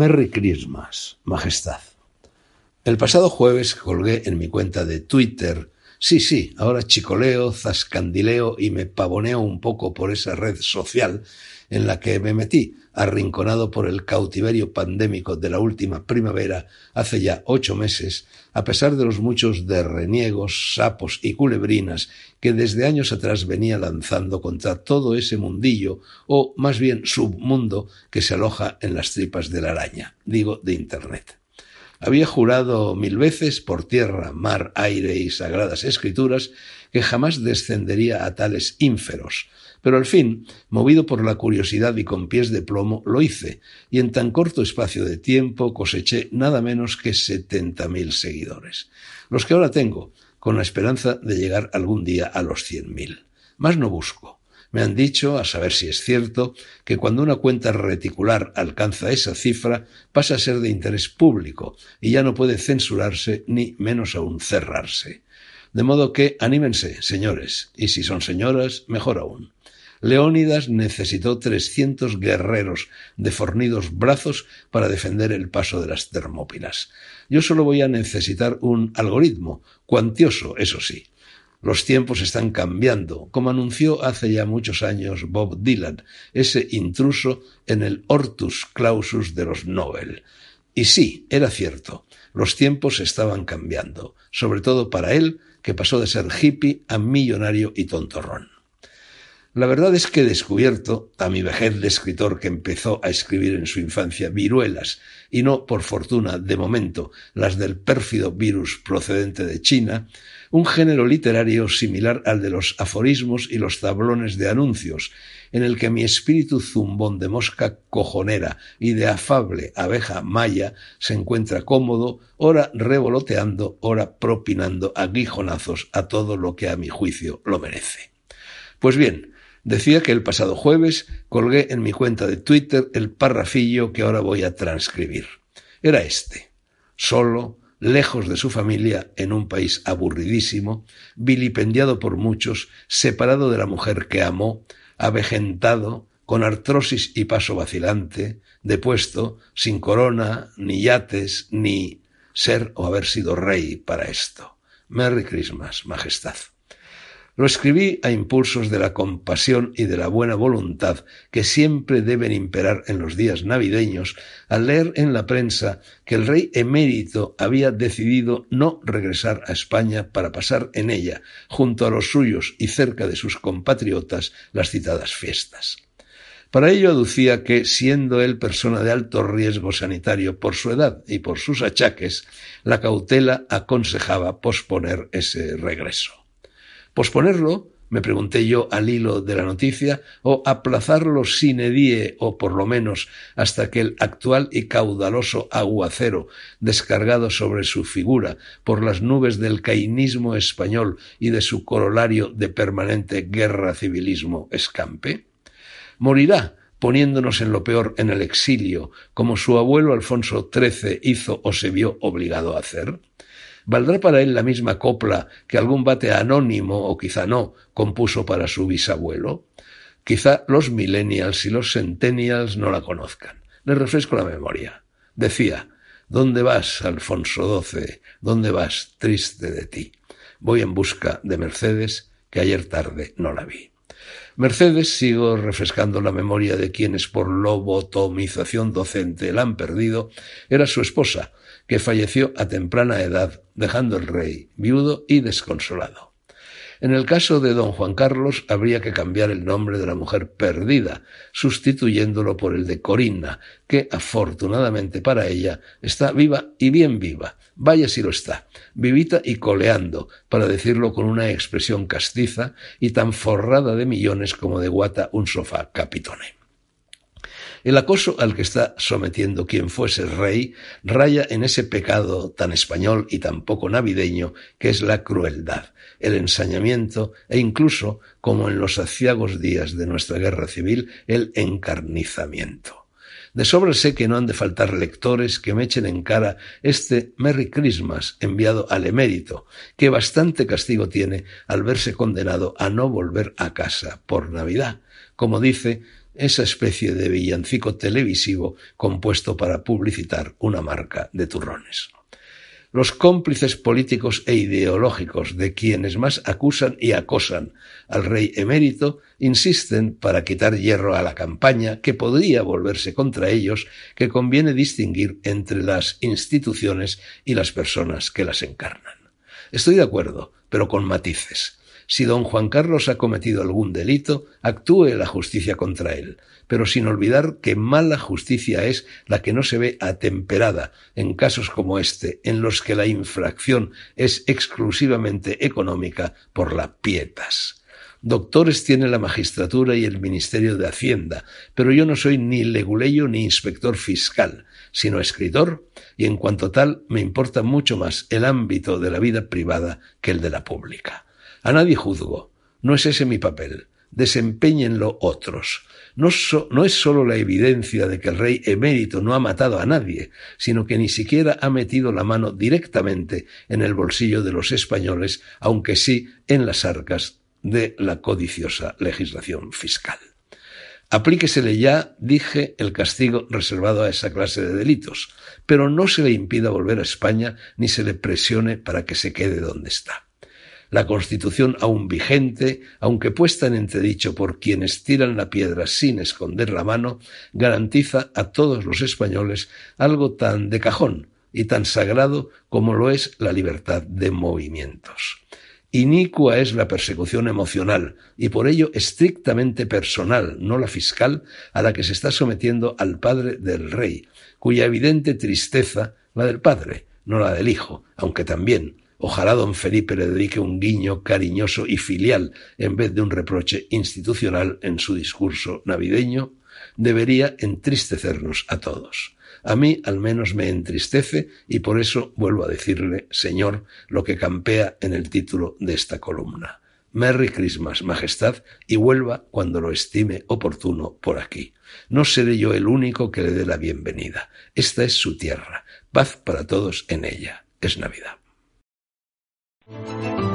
Merry Christmas, Majestad. El pasado jueves colgué en mi cuenta de Twitter Sí, sí, ahora chicoleo, zascandileo y me pavoneo un poco por esa red social en la que me metí, arrinconado por el cautiverio pandémico de la última primavera hace ya ocho meses, a pesar de los muchos derreniegos, sapos y culebrinas que desde años atrás venía lanzando contra todo ese mundillo, o más bien submundo, que se aloja en las tripas de la araña, digo de Internet. Había jurado mil veces por tierra, mar, aire y sagradas escrituras que jamás descendería a tales ínferos, pero al fin, movido por la curiosidad y con pies de plomo, lo hice, y en tan corto espacio de tiempo coseché nada menos que setenta mil seguidores, los que ahora tengo, con la esperanza de llegar algún día a los cien mil. Más no busco. Me han dicho, a saber si es cierto, que cuando una cuenta reticular alcanza esa cifra pasa a ser de interés público y ya no puede censurarse ni menos aún cerrarse. De modo que anímense, señores, y si son señoras, mejor aún. Leónidas necesitó trescientos guerreros de fornidos brazos para defender el paso de las Termópilas. Yo solo voy a necesitar un algoritmo, cuantioso, eso sí, los tiempos están cambiando, como anunció hace ya muchos años Bob Dylan, ese intruso en el Hortus Clausus de los Nobel. Y sí, era cierto, los tiempos estaban cambiando, sobre todo para él, que pasó de ser hippie a millonario y tontorrón. La verdad es que he descubierto, a mi vejez de escritor que empezó a escribir en su infancia viruelas, y no, por fortuna, de momento, las del pérfido virus procedente de China, un género literario similar al de los aforismos y los tablones de anuncios, en el que mi espíritu zumbón de mosca cojonera y de afable abeja maya se encuentra cómodo, ora revoloteando, ora propinando aguijonazos a todo lo que a mi juicio lo merece. Pues bien, decía que el pasado jueves colgué en mi cuenta de Twitter el parrafillo que ahora voy a transcribir. Era este. Solo, lejos de su familia, en un país aburridísimo, vilipendiado por muchos, separado de la mujer que amó, avejentado, con artrosis y paso vacilante, depuesto, sin corona, ni yates, ni ser o haber sido rey para esto. Merry Christmas, Majestad. Lo escribí a impulsos de la compasión y de la buena voluntad que siempre deben imperar en los días navideños al leer en la prensa que el rey emérito había decidido no regresar a España para pasar en ella, junto a los suyos y cerca de sus compatriotas, las citadas fiestas. Para ello aducía que, siendo él persona de alto riesgo sanitario por su edad y por sus achaques, la cautela aconsejaba posponer ese regreso. ¿Posponerlo? me pregunté yo al hilo de la noticia, o aplazarlo sine die, o por lo menos hasta que el actual y caudaloso aguacero descargado sobre su figura por las nubes del cainismo español y de su corolario de permanente guerra civilismo escampe? ¿Morirá poniéndonos en lo peor en el exilio, como su abuelo Alfonso XIII hizo o se vio obligado a hacer? ¿Valdrá para él la misma copla que algún bate anónimo, o quizá no, compuso para su bisabuelo? Quizá los millennials y los centennials no la conozcan. Les refresco la memoria. Decía, ¿Dónde vas, Alfonso XII? ¿Dónde vas, triste de ti? Voy en busca de Mercedes, que ayer tarde no la vi. Mercedes, sigo refrescando la memoria de quienes por lobotomización docente la han perdido, era su esposa, que falleció a temprana edad, dejando el rey viudo y desconsolado. En el caso de don Juan Carlos habría que cambiar el nombre de la mujer perdida, sustituyéndolo por el de Corina, que afortunadamente para ella está viva y bien viva. Vaya si lo está, vivita y coleando, para decirlo con una expresión castiza y tan forrada de millones como de guata un sofá capitone. El acoso al que está sometiendo quien fuese rey raya en ese pecado tan español y tan poco navideño que es la crueldad, el ensañamiento e incluso, como en los aciagos días de nuestra guerra civil, el encarnizamiento. De sobra sé que no han de faltar lectores que me echen en cara este Merry Christmas enviado al emérito, que bastante castigo tiene al verse condenado a no volver a casa por Navidad, como dice esa especie de villancico televisivo compuesto para publicitar una marca de turrones los cómplices políticos e ideológicos de quienes más acusan y acosan al rey emérito insisten para quitar hierro a la campaña que podría volverse contra ellos que conviene distinguir entre las instituciones y las personas que las encarnan. Estoy de acuerdo, pero con matices. Si don Juan Carlos ha cometido algún delito, actúe la justicia contra él, pero sin olvidar que mala justicia es la que no se ve atemperada en casos como este, en los que la infracción es exclusivamente económica por la pietas. Doctores tiene la magistratura y el Ministerio de Hacienda, pero yo no soy ni leguleyo ni inspector fiscal, sino escritor, y en cuanto tal me importa mucho más el ámbito de la vida privada que el de la pública. A nadie juzgo. No es ese mi papel. Desempeñenlo otros. No, es sólo la evidencia de que el rey emérito no ha matado a nadie, sino que ni siquiera ha metido la mano directamente en el bolsillo de los españoles, aunque sí en las arcas de la codiciosa legislación fiscal. Aplíquesele ya, dije, el castigo reservado a esa clase de delitos, pero no se le impida volver a España ni se le presione para que se quede donde está. La Constitución aún vigente, aunque puesta en entredicho por quienes tiran la piedra sin esconder la mano, garantiza a todos los españoles algo tan de cajón y tan sagrado como lo es la libertad de movimientos. Inicua es la persecución emocional y por ello estrictamente personal, no la fiscal, a la que se está sometiendo al padre del rey, cuya evidente tristeza, la del padre, no la del hijo, aunque también, Ojalá don Felipe le dedique un guiño cariñoso y filial en vez de un reproche institucional en su discurso navideño, debería entristecernos a todos. A mí al menos me entristece y por eso vuelvo a decirle, Señor, lo que campea en el título de esta columna. Merry Christmas, Majestad, y vuelva cuando lo estime oportuno por aquí. No seré yo el único que le dé la bienvenida. Esta es su tierra. Paz para todos en ella. Es Navidad. Música